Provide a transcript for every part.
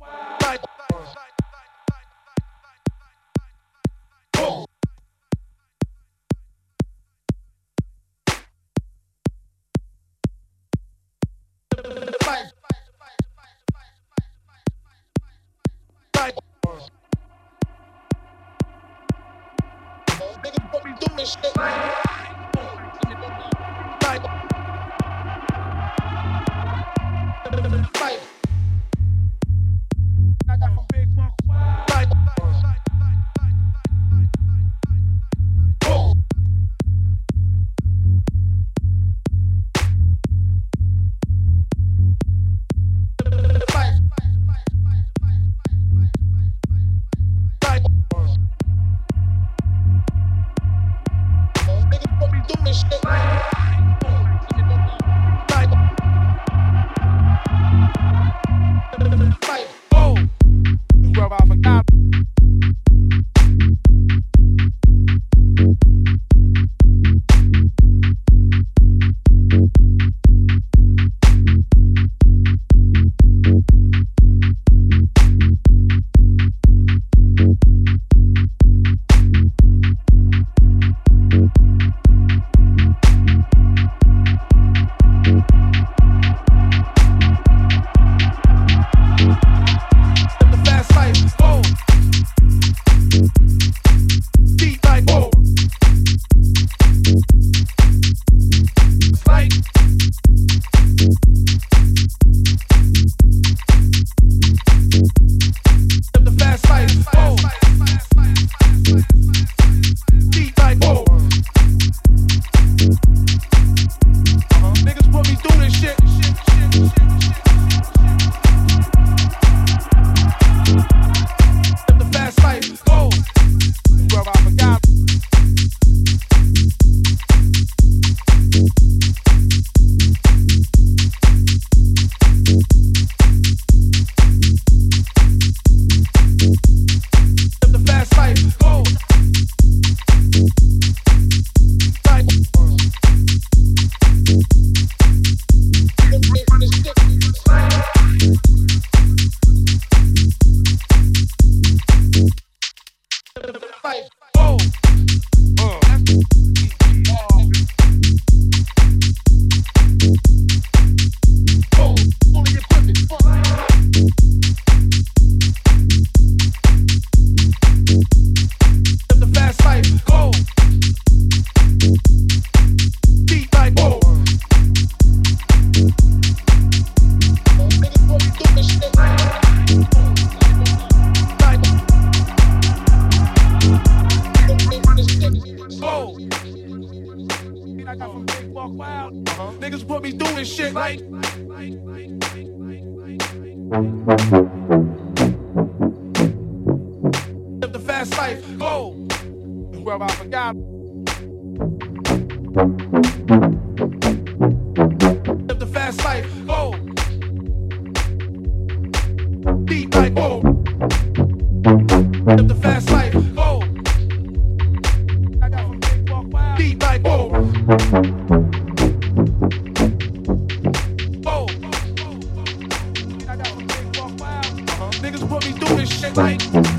Wow. Bad. big Bad. be doing shit like.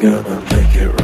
Get ready.